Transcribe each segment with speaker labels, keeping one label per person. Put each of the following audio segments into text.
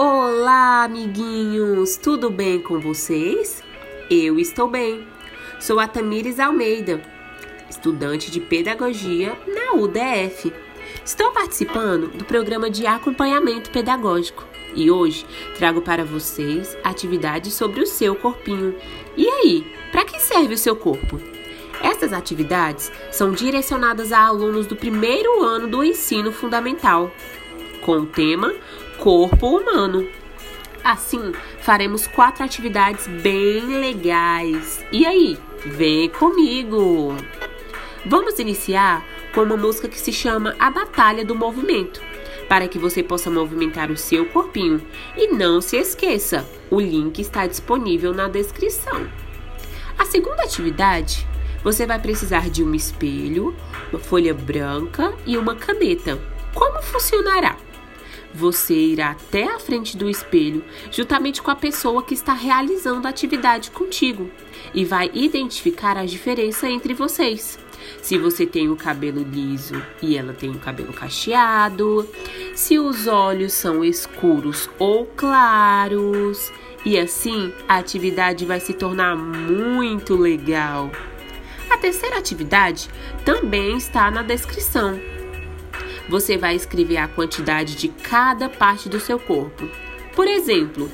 Speaker 1: Olá, amiguinhos! Tudo bem com vocês? Eu estou bem. Sou a Tamires Almeida, estudante de pedagogia na UDF. Estou participando do programa de acompanhamento pedagógico e hoje trago para vocês atividades sobre o seu corpinho. E aí, para que serve o seu corpo? Essas atividades são direcionadas a alunos do primeiro ano do ensino fundamental, com o tema corpo humano. Assim, faremos quatro atividades bem legais. E aí, vem comigo! Vamos iniciar com uma música que se chama A Batalha do Movimento, para que você possa movimentar o seu corpinho. E não se esqueça, o link está disponível na descrição. A segunda atividade, você vai precisar de um espelho, uma folha branca e uma caneta. Como funcionará? Você irá até a frente do espelho, juntamente com a pessoa que está realizando a atividade contigo, e vai identificar a diferença entre vocês. Se você tem o cabelo liso e ela tem o cabelo cacheado, se os olhos são escuros ou claros, e assim a atividade vai se tornar muito legal. A terceira atividade também está na descrição você vai escrever a quantidade de cada parte do seu corpo. Por exemplo,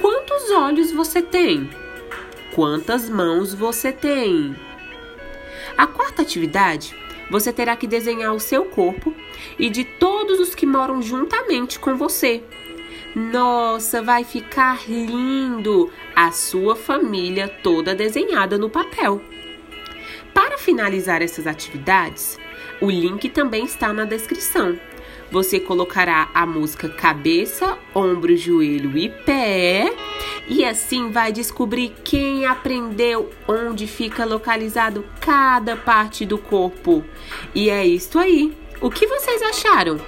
Speaker 1: quantos olhos você tem? Quantas mãos você tem? A quarta atividade, você terá que desenhar o seu corpo e de todos os que moram juntamente com você. Nossa, vai ficar lindo! A sua família toda desenhada no papel. Finalizar essas atividades, o link também está na descrição. Você colocará a música cabeça, ombro, joelho e pé, e assim vai descobrir quem aprendeu onde fica localizado cada parte do corpo. E é isso aí. O que vocês acharam?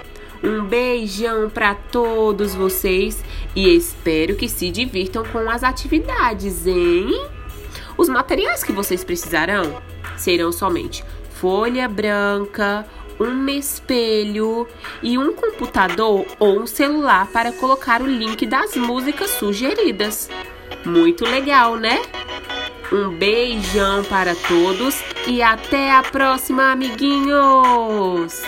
Speaker 1: Um beijão para todos vocês e espero que se divirtam com as atividades, hein? Os materiais que vocês precisarão serão somente folha branca, um espelho e um computador ou um celular para colocar o link das músicas sugeridas. Muito legal, né? Um beijão para todos e até a próxima, amiguinhos!